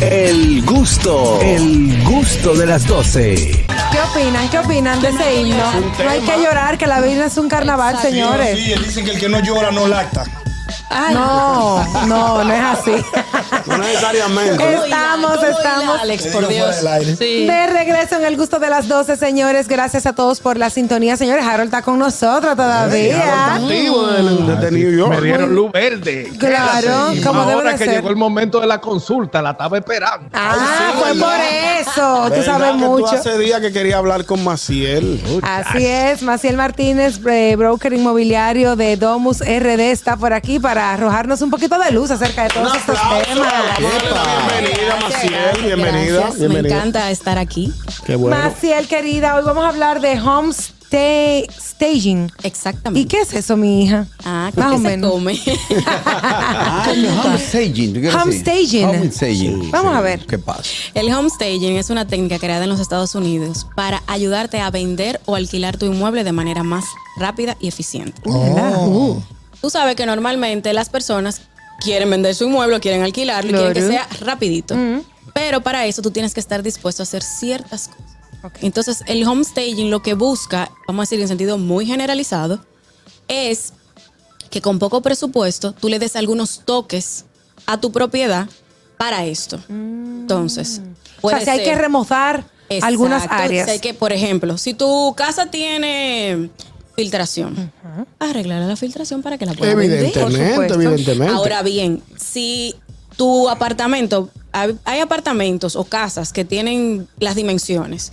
El gusto, el gusto de las 12. ¿Qué opinan? ¿Qué opinan de ese himno? No hay que llorar, que la vida es un carnaval, señores. Sí, dicen que el que no llora no lacta. No, no, no es así. No necesariamente. Estamos, estamos. Alex, por Dios. Sí. De regreso en el gusto de las 12, señores. Gracias a todos por la sintonía. Señores, Harold está con nosotros todavía. Activo de, de New York. Me dieron luz verde. Claro, como debe Ahora de que ser. llegó el momento de la consulta, la estaba esperando. Ah, fue por eso. Tú ¿Verdad sabes que mucho. Tú hace días que quería hablar con Maciel. Así es, Maciel Martínez, eh, broker inmobiliario de Domus RD, está por aquí para arrojarnos un poquito de luz acerca de todos Un estos aplauso. temas. Bienvenida, Maciel. Bienvenida. Gracias, Me encanta estar aquí. Qué bueno. Maciel, querida, hoy vamos a hablar de homestay staging. Exactamente. ¿Y qué es eso, mi hija? Ah, ¿qué Más o se menos. come? Ah, homestaging. ¿tú quieres decir? Homestaging. Homestaging. Vamos a ver. ¿Qué pasa? El homestaging es una técnica creada en los Estados Unidos para ayudarte a vender o alquilar tu inmueble de manera más rápida y eficiente. Uh. Tú sabes que normalmente las personas quieren vender su inmueble, o quieren alquilarlo y quieren que Claro. sea rapidito. Pero para eso tú tienes que estar dispuesto a hacer ciertas cosas. Entonces, el homestaging lo que busca, vamos a decir en sentido muy generalizado, es que con poco presupuesto tú le des algunos toques a tu propiedad para esto. Entonces, Mm. O puede sea, si hay ser- que remozar algunas áreas. Si hay que, por ejemplo, si tu casa tiene filtración, arreglar la filtración para que la puedas vender. Evidentemente, evidentemente. Ahora bien, si tu apartamento, hay, hay apartamentos o casas que tienen las dimensiones,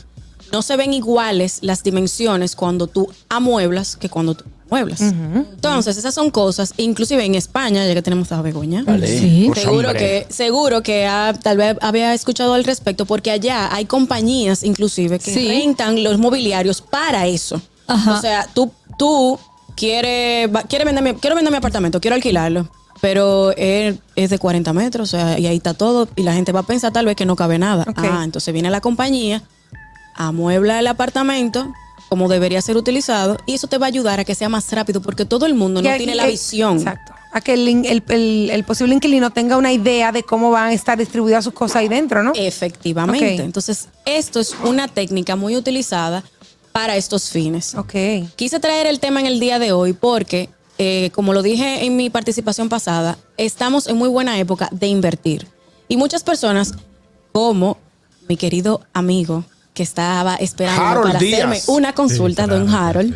no se ven iguales las dimensiones cuando tú amueblas que cuando tú mueblas. Entonces, esas son cosas, inclusive en España, ya que tenemos a Begoña. Vale. Seguro hombre. que, seguro que ha- tal vez había escuchado al respecto, porque allá hay compañías inclusive que Sí. rentan los mobiliarios para eso. Ajá. O sea, tú, tú quieres, quieres vender mi, quiero vender mi apartamento, quiero alquilarlo, pero es, es de 40 metros, o sea, y ahí está todo, y la gente va a pensar tal vez que no cabe nada. Ah, entonces viene la compañía, amuebla el apartamento como debería ser utilizado, y eso te va a ayudar a que sea más rápido, porque todo el mundo no Que- tiene la visión. Exacto. A que el, el- el- el posible inquilino tenga una idea de cómo van a estar distribuidas sus cosas ahí dentro, ¿no? Efectivamente. Entonces, esto es una técnica muy utilizada para estos fines. Ok. Quise traer el tema en el día de hoy porque, eh, como lo dije en mi participación pasada, estamos en muy buena época de invertir. Y muchas personas, como mi querido amigo que estaba esperando Harold para Díaz. hacerme una consulta, don Harold,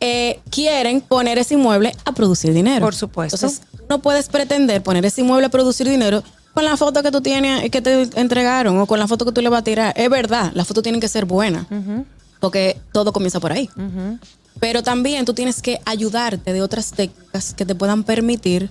eh, quieren poner ese inmueble a producir dinero. Por supuesto. Entonces, no puedes pretender poner ese inmueble a producir dinero con la foto que tú tienes, que te entregaron o con la foto que tú le vas a tirar. Es verdad, las fotos tienen que ser buenas porque todo comienza por ahí. Pero también tú tienes que ayudarte de otras técnicas que te puedan permitir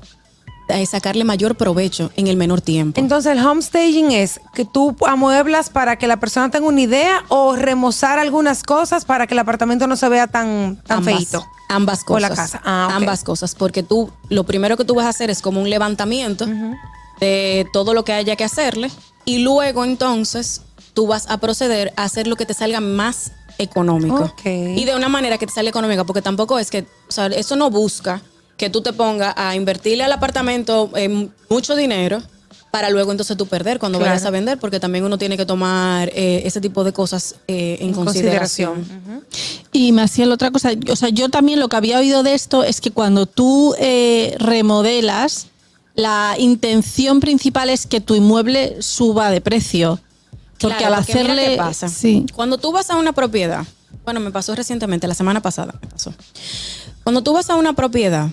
eh, sacarle mayor provecho en el menor tiempo. Entonces, el homestaging es que tú amueblas para que la persona tenga una idea o remozar algunas cosas para que el apartamento no se vea tan, tan ambas, feito. ambas O cosas. la casa. Ah. Ambas cosas, porque tú lo primero que tú vas a hacer es como un levantamiento de todo lo que haya que hacerle y luego entonces tú vas a proceder a hacer lo que te salga más económico. Y de una manera que te salga económica, porque tampoco es que, o sea, eso no busca que tú te pongas a invertirle al apartamento eh, mucho dinero para luego entonces tú perder cuando Claro. vayas a vender, porque también uno tiene que tomar eh, ese tipo de cosas eh, en, En consideración. consideración. Y Maciel, otra cosa, o sea, yo también lo que había oído de esto es que cuando tú remodelas, la intención principal es que tu inmueble suba de precio. Porque Claro, al porque mira hacerle. qué pasa. Sí. Cuando tú vas a una propiedad, bueno, me pasó recientemente, la semana pasada me pasó. Cuando tú vas a una propiedad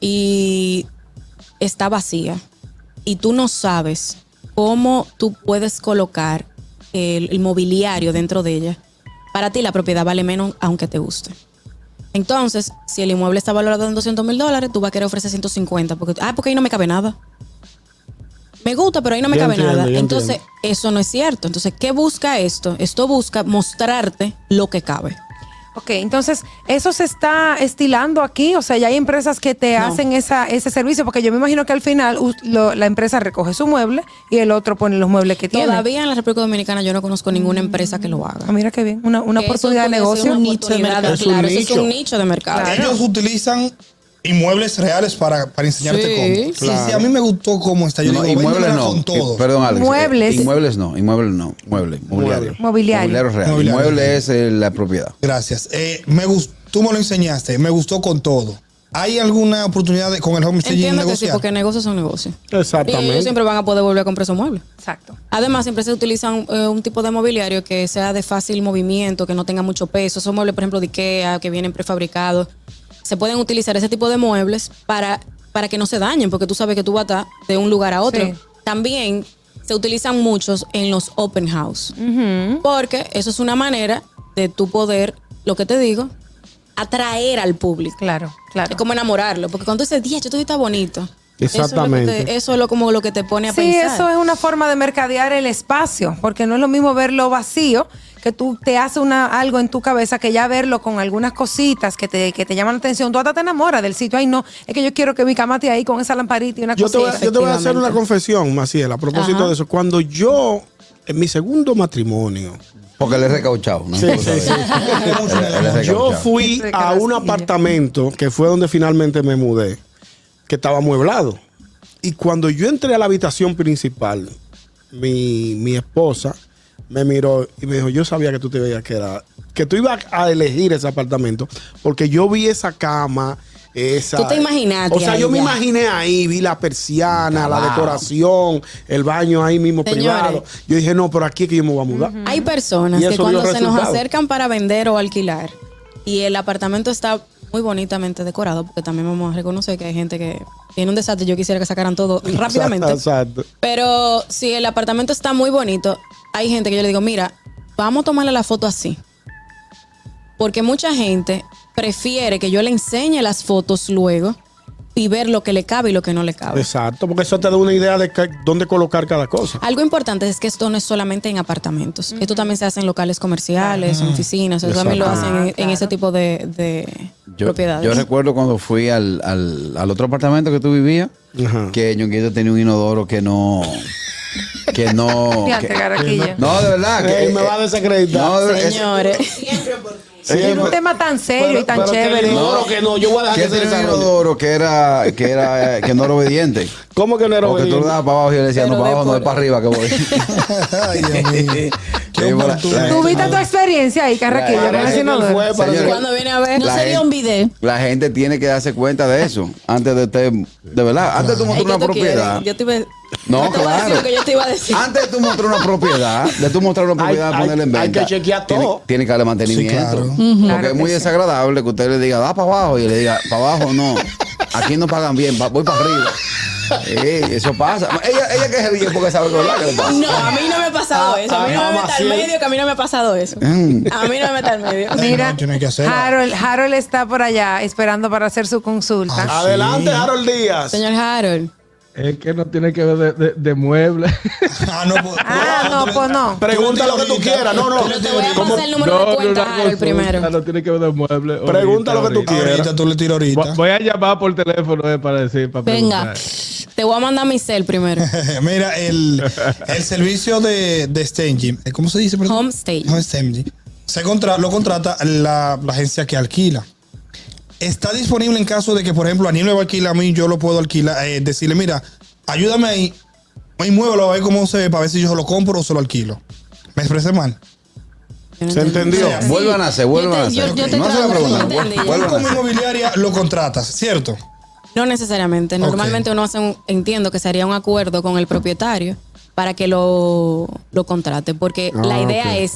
y está vacía y tú no sabes cómo tú puedes colocar el, el mobiliario dentro de ella, para ti la propiedad vale menos aunque te guste. Entonces, si el inmueble está valorado en 200 mil dólares, tú vas a querer ofrecer 150, porque, ah, porque ahí no me cabe nada. Me gusta, pero ahí no me Yo cabe entiendo, nada. Entonces, entiendo. eso no es cierto. Entonces, ¿qué busca esto? Esto busca mostrarte lo que cabe. Ok, entonces, ¿eso se está estilando aquí? O sea, ya hay empresas que te No. hacen esa, ese servicio, porque yo me imagino que al final lo- la empresa recoge su mueble y el otro pone los muebles que tiene. Todavía en la República Dominicana yo no conozco ninguna empresa que lo haga. Ah, mira qué bien, una, una oportunidad de negocio. una Un nicho de oportunidad, mercado. Es un Claro, eso es nicho. un nicho de mercado. Ellos utilizan inmuebles reales para, para enseñarte Sí, cómo. Sí, sí, a mí me gustó cómo está. Yo No, digo, inmuebles no. con todo. I- Perdón, Alex. Inmuebles. Eh, Inmuebles no. Inmuebles no. Mueble. Mobiliario. Mobiliario. Mobiliario real. Mobiliario. Inmueble es eh, la propiedad. Gracias. Eh, me gustó, tú me lo enseñaste, me gustó con todo. ¿Hay alguna oportunidad de, con el home staging Entiendo que sí, porque negocios son negocios. Y Exactamente. ellos siempre van a poder volver a comprar esos muebles. Exacto. Además, siempre se utiliza un, eh, un tipo de mobiliario que sea de fácil movimiento, que no tenga mucho peso. Esos muebles, por ejemplo, de Ikea, que vienen prefabricados. Se pueden utilizar ese tipo de muebles para, para que no se dañen, porque tú sabes que tú vas a estar de un lugar a otro. Sí. También se utilizan muchos en los open house, porque eso es una manera de tu poder, lo que te digo, atraer al público. Claro, claro. Es como enamorarlo, porque cuando dices, "Día, esto está bonito. Exactamente. Eso es, lo que te- eso es lo, como lo que te pone a Sí, pensar. eso es una forma de mercadear el espacio, porque no es lo mismo verlo vacío, que tú te hace una, algo en tu cabeza, que ya verlo con algunas cositas que te, que te llaman la atención. Tú hasta te enamoras del sitio. Ay, no, es que yo quiero que mi cama esté ahí con esa lamparita y una Yo te, voy, cosita. yo te voy a hacer una confesión, Maciel, a propósito Ajá. de eso. Cuando yo, en mi segundo matrimonio, Porque él es recauchado. ¿no? Sí, sí, sabes. sí. Él- él es yo fui a un apartamento que fue donde finalmente me mudé, que estaba amueblado. Y cuando yo entré a la habitación principal, mi, mi esposa me miró y me dijo, yo sabía que tú te veías que era, que tú ibas a elegir ese apartamento, porque yo vi esa cama, esa... Tú te imaginaste O sea, yo me imaginé ahí, vi la persiana, la Wow. decoración, el baño ahí mismo Señores. privado. Yo dije, no, pero aquí es que yo me voy a mudar. Hay personas que cuando se nos acercan para vender o alquilar y el apartamento está muy bonitamente decorado, porque también vamos a reconocer que hay gente que tiene un desastre, yo quisiera que sacaran todo rápidamente. Exacto. Pero si el apartamento está muy bonito, hay gente que yo le digo, mira, vamos a tomarle la foto así. Porque mucha gente prefiere que yo le enseñe las fotos luego y ver lo que le cabe y lo que no le cabe. Exacto, porque eso te da una idea de dónde colocar cada cosa. Algo importante es que esto no es solamente en apartamentos. Esto también se hace en locales comerciales, en oficinas. Eso también lo hacen en, en ese tipo de, de Yo, propiedades. yo recuerdo cuando fui al, al, al otro apartamento que tú vivías, Ajá. que Ñonguito tenía un inodoro que no. Que no. Que- no, de verdad. Que, Ey, me va a desacreditar. No, de- es- Señores, Es un tema tan serio y tan Pero que chévere. el inodoro que no, yo voy a dejar que que se desarrolle. que era, que era, que no era obediente. ¿Cómo que no era Porque tú lo obediente? dabas para abajo y le decías, no, Pero para de abajo, no, es para arriba que voy. Ay, Dios mío. La- ¿Tuviste tu experiencia ahí, Carraquillo, con él inodoro? cuando viene a ver, No sería gente- un video. La gente tiene que darse cuenta de eso antes de usted, de verdad, antes de mostrar ¿qué una propiedad. Yo te iba- No, decir claro. lo que yo te iba a decir. Antes de tú mostrar una propiedad, de tú mostrar una propiedad, Hay- hay- ponerla en hay venta. que chequear tiene- todo. Tiene, que darle mantenimiento. Sí, claro. Porque Claro es muy sí. desagradable que usted le diga, da para abajo, y le diga, para abajo no. Aquí no pagan bien, voy para arriba. Ey, eso pasa. Ella, ella que es bien porque sabe verdad que le pasa. No, a mí no me ha pasado eso. A mí no ah, me meta al medio, que a mí no me ha pasado eso. Mm. A mí no me meta al medio. Mira, no. Harold, Harold está por allá esperando para hacer su consulta. Ah, Adelante, Harold Díaz. Señor Harold, Es que no tiene que ver de, de- de muebles. Ah, no, pues, Ah, no, pues no. Pregunta lo que tú quieras. No, no. pero te voy a ¿Cómo? pasar el número de No, cuenta, una Harold, consulta, primero. No tiene que ver de muebles. Pregunta ahorita, lo que tú quieras. Ahorita tú le tiro ahorita. Voy- a llamar por teléfono eh, para decir, para Venga. preguntar. Te voy a mandar mi cel primero. Mira, el, el servicio de, de staging, ¿cómo se dice? perdón? Home staging. Home staging. Se contra, lo contrata la, la agencia que alquila. Está disponible en caso de que, por ejemplo, Aníbal me va a alquilar a mí, yo lo puedo alquilar. eh, decirle, mira, ayúdame ahí, ahí muévelo a ver cómo se ve para ver si yo lo compro o se lo alquilo. ¿Me expresé mal? ¿Se entendió? Sí. Vuelvan a hacer, vuelvan a Yo te- hacer. yo- yo te no se la preguntan. Vuelvan a inmobiliaria lo contratas, ¿cierto? No necesariamente. Normalmente uno hace un, entiendo que sería un acuerdo con el propietario para que lo, lo contrate, porque la idea es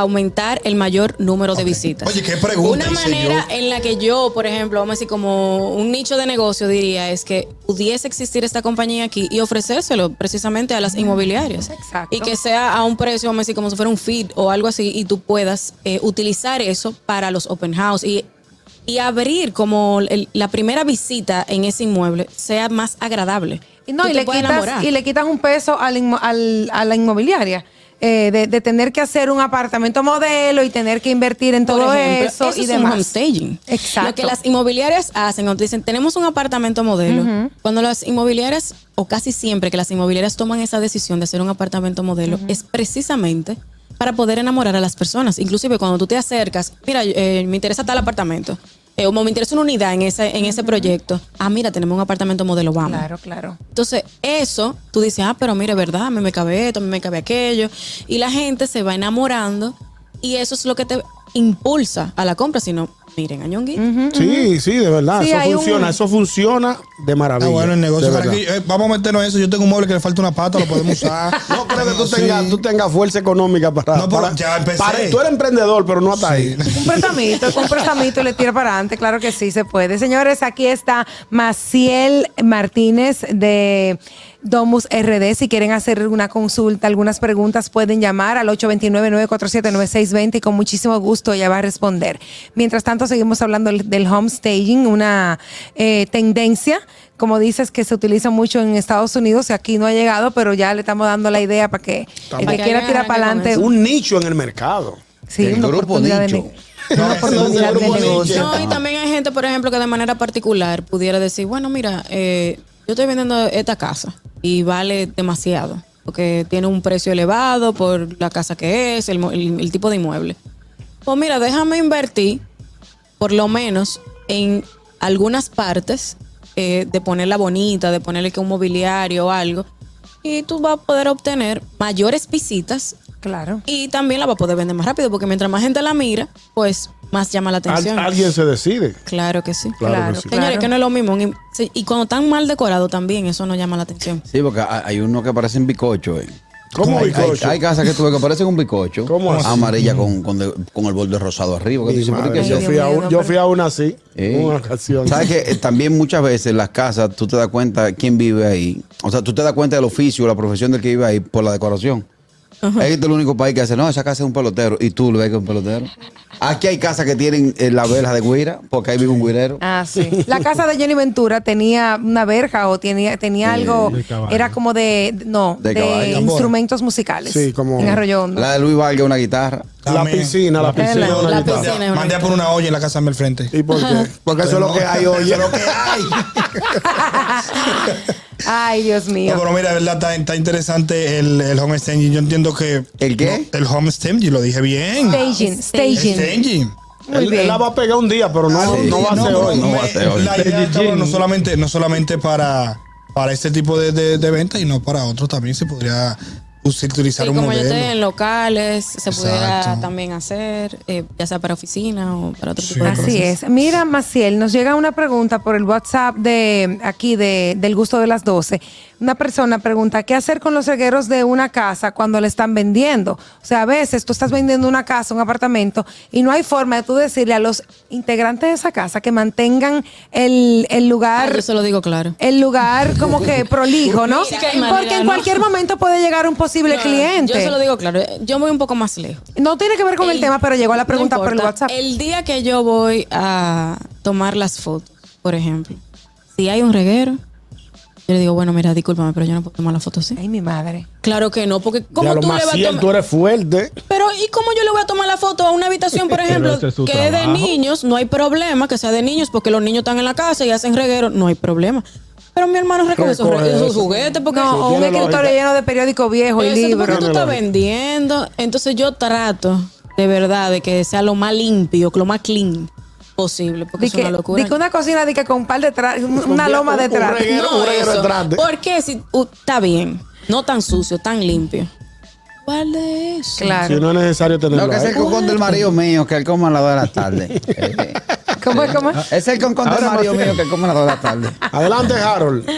aumentar el mayor número de visitas. Oye, qué pregunta Una manera yo. en la que yo, por ejemplo, vamos a decir como un nicho de negocio diría es que pudiese existir esta compañía aquí y ofrecérselo precisamente a las inmobiliarias. Exacto. Y que sea a un precio, vamos a decir, como si fuera un feed o algo así y tú puedas eh, utilizar eso para los open house y y abrir como el- la primera visita en ese inmueble sea más agradable. Y no, y le, quitas, y le quitan un peso al inmo- al- a la inmobiliaria. Eh, de, de tener que hacer un apartamento modelo y tener que invertir en todo ejemplo, eso, y es demás. un home staging. Exacto. Lo que las inmobiliarias hacen, cuando dicen, tenemos un apartamento modelo, cuando las inmobiliarias, o casi siempre que las inmobiliarias toman esa decisión de hacer un apartamento modelo, es precisamente para poder enamorar a las personas. Inclusive cuando tú te acercas, mira, eh, me interesa tal apartamento. Eh, o me interesa una unidad en ese, en ese proyecto. Ah, mira, tenemos un apartamento modelo, vamos. Claro, claro. Entonces, eso, tú dices, ah, pero mire, ¿verdad? A mí me cabe esto, a mí me cabe aquello. Y la gente se va enamorando y eso es lo que te impulsa a la compra. Si no, miren, a Ñongui. Sí, sí, de verdad. Sí, eso un- funciona, eso funciona de maravilla. Ah, bueno, el negocio. para eh, vamos a meternos en eso. Yo tengo un mueble que le falta una pata, lo podemos usar. No creo que tú Sí. tengas, tú tengas fuerza económica para. No, pero para- ya empecé. para- tú eres emprendedor, pero no hasta ahí. Un prestamito, con un prestamito y le tira para adelante, claro que sí se puede. Señores, aquí está Maciel Martínez de Domus RD. Si quieren hacer una consulta, algunas preguntas, pueden llamar al 829-947-9620 y con muchísimo gusto ella va a responder. Mientras tanto, seguimos hablando del- del home staging, una eh, tendencia. Como dices, que se utiliza mucho en Estados Unidos y aquí no ha llegado, pero ya le estamos dando la idea para que el que quiera tirar para adelante. Un nicho en el mercado. Sí, El una grupo oportunidad nicho. de negocio. No, y también hay gente, por ejemplo, que de manera particular pudiera decir, bueno, mira, eh, yo estoy vendiendo esta casa y vale demasiado, porque tiene un precio elevado por la casa que es, el, mo- el- el tipo de inmueble. Pues mira, déjame invertir, por lo menos, en algunas partes, eh, de ponerla bonita, de ponerle que un mobiliario o algo, y tú vas a poder obtener mayores visitas Claro. y también la vas a poder vender más rápido, porque mientras más gente la mira, pues más llama la Al- atención. alguien se decide. Claro que sí. Claro, Claro, que sí. Señores, que no es lo mismo. un- Y cuando están mal decorados también, eso no llama la atención. Sí, porque hay unos que parecen bicocho. eh. ¿Cómo Hay, bizcocho? hay- hay casas que tú ves que parecen un bicocho. ¿Cómo así? Amarilla con, con, de- con el borde rosado arriba. que tú Mi dices, ¿pero madre, qué es yo, fui a un- yo fui a una así, Eh. una ocasión. ¿Sabes que también muchas veces las casas tú te das cuenta quién vive ahí? O sea, tú te das cuenta del oficio, la profesión del que vive ahí por la decoración. Este es el único país que hace, no, esa casa es un pelotero. Y tú lo ves que es un pelotero. Aquí hay casas que tienen eh, la verja de guira, porque ahí vive un guirero. Ah, sí. La casa de Jenny Ventura tenía una verja o tenía, tenía algo, era como de, no, De instrumentos musicales. Sí, como- En Arroyo Hondo. La de Luis Vargas, una guitarra. la piscina, la piscina. La- una la guitarra. piscina. es una Mandé a por una olla en la casa de al frente. ¿Y por qué? Porque eso es lo que hay hoy. Eso es lo que hay. Ay, Dios mío. No, pero mira, verdad está, está interesante el, el home staging. Yo entiendo que. ¿El qué? No, el home staging, lo dije bien. Staging, staging. Staging. Muy Él, bien. él la va a pegar un día, pero no, Ah, sí. no va a ser hoy. no va a ser hoy. La idea está, bueno, no solamente, no solamente para, para este tipo de, de, de ventas, y no para otros también se podría utilizar Sí, un como yo modelo. estoy en locales, se pudiera también hacer, eh, ya sea para oficina o para otro tipo de cosas. Así es. Mira, Maciel, nos llega una pregunta por el WhatsApp de aquí de, del gusto de las 12. Una persona pregunta, ¿qué hacer con los regueros de una casa cuando le están vendiendo? O sea, a veces tú estás vendiendo una casa, un apartamento, y no hay forma de tú decirle a los integrantes de esa casa que mantengan el, el Ah, lugar yo se lo digo claro. el lugar como que prolijo, ¿no? Sí que hay manera, Porque en ¿no? cualquier momento puede llegar un posible No, cliente. Yo se lo digo claro. Yo voy un poco más lejos. No tiene que ver con el, tema, pero llegó la pregunta no por el. WhatsApp. El día que yo voy a tomar las fotos, por ejemplo, si hay un reguero, yo le digo, bueno, mira, discúlpame, pero yo no puedo tomar la foto así. Ay, mi madre. Claro que no, porque Ya ¿cómo lo tú le vas a tomar? tú eres fuerte. Pero ¿y cómo yo le voy a tomar la foto a una habitación, por ejemplo, es que es de niños? No hay problema que sea de niños porque los niños están en la casa y hacen reguero, no hay problema. Pero mi hermano recoge esos, esos eso. juguetes porque No, o un escritorio lógica. lleno de periódicos viejos y Eso, ¿tú por qué libros. tú estás vendiendo? Entonces yo trato de verdad de que sea lo más limpio, lo más clean posible, porque es una locura. di que una cocina di que con un par de tra- una Un- loma un- de un trato. reguero. no, un reguero eso. detrás de- Porque si uh, está bien, no tan sucio, tan limpio. ¿Cuál de eso? Claro. Si no es necesario tenerlo No, que es el concón del marido mío, que él come a las 2 de la tarde. ¿Cómo es? ¿Cómo es? es el concón del marido mío que él come a las 2 de la tarde. Adelante, Harold.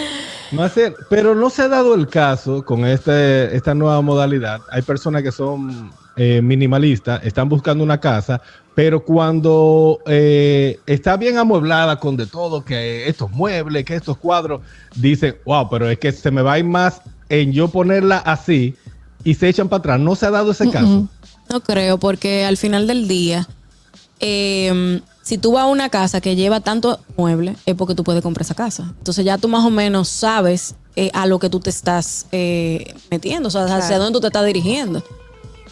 Marcel, pero no se ha dado el caso con este, esta nueva modalidad. Hay personas que son eh, minimalistas, están buscando una casa, pero cuando eh, está bien amueblada con de todo, que estos muebles, que estos cuadros, dicen, wow, pero es que se me va a ir más en yo ponerla así y se echan para atrás. No se ha dado ese caso. No creo, porque al final del día, eh, si tú vas a una casa que lleva tanto mueble, es porque tú puedes comprar esa casa. Entonces ya tú más o menos sabes eh, a lo que tú te estás eh, metiendo, o sea, hacia Claro. dónde tú te estás dirigiendo.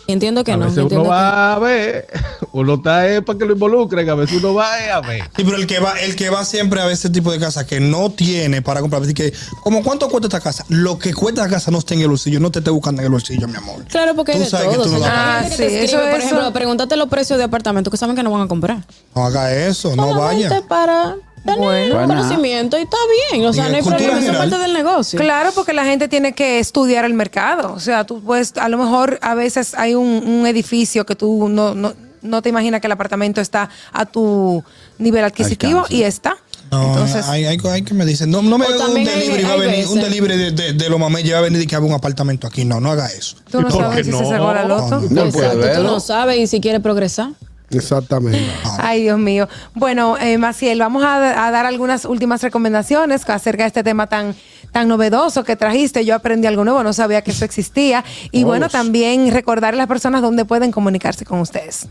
Entiendo que a no. veces uno que- va a ver, uno está ahí para que lo involucren, a veces uno va eh, a ver. Sí, pero el que va, el que va siempre a ese tipo de casa que no tiene para comprar, así que, como cuánto cuesta esta casa, lo que cuesta la casa no está en el bolsillo, no te esté buscando en el bolsillo, mi amor. Claro, porque Tú sabes que todo. tú no que Ah, sí, escribe, eso- por eso- ejemplo, pregúntate los precios de apartamentos que saben que no van a comprar. No haga eso, no Solamente vaya. para tener Bueno. conocimiento y está bien. O sea, no hay problema, eso es parte del negocio. Claro, porque la gente tiene que estudiar el mercado. O sea, tú puedes, a lo mejor a veces hay un, un edificio que tú no, no, no te imaginas que el apartamento está a tu nivel adquisitivo Alcance. y está. No, Entonces, hay, hay, hay que me dicen, no, no me haga un delivery, va a venir, un delivery de, de, de los mamés, ya va a venir y que haga un apartamento aquí. No, no haga eso. tú no ¿Por sabes si se no? sacó la loto. No. No puede Exacto, tú no sabes y si quieres progresar. Exactamente. Ay, Dios mío. Bueno, eh, Maciel, vamos a, a dar algunas últimas recomendaciones acerca de este tema tan, tan novedoso que trajiste. Yo aprendí algo nuevo, no sabía que eso existía. Y bueno, también recordar a las personas dónde pueden comunicarse con ustedes.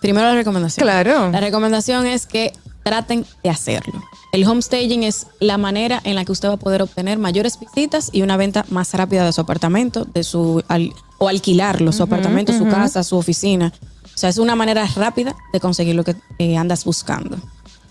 Primero la recomendación. Claro. La recomendación es que traten de hacerlo. El homestaging es la manera en la que usted va a poder obtener mayores visitas y una venta más rápida de su apartamento, de su al- o alquilarlo, su apartamento, su casa, su oficina. O sea, es una manera rápida de conseguir lo que eh, andas buscando.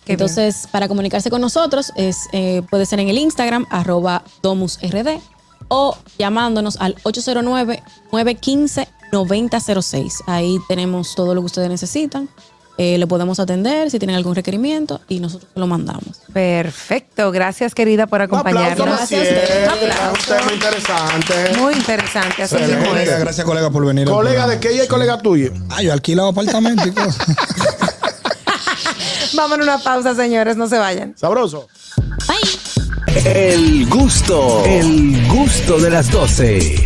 Qué Entonces, para comunicarse con nosotros, es, eh, puede ser en el Instagram, arroba domusrd, o llamándonos al 809-915-9006. Ahí tenemos todo lo que ustedes necesitan. Eh, le podemos atender si tienen algún requerimiento y nosotros lo mandamos. Perfecto. Gracias, querida, por Un aplauso, acompañarnos. Gracias. Un tema interesante. Muy interesante. Así mismo es. Gracias, colega, por venir. Colega de qué y el colega tuyo. Ah, yo alquilado apartamento y cosas. Vamos a una pausa, señores. No se vayan. Sabroso. El gusto, el gusto de las 12.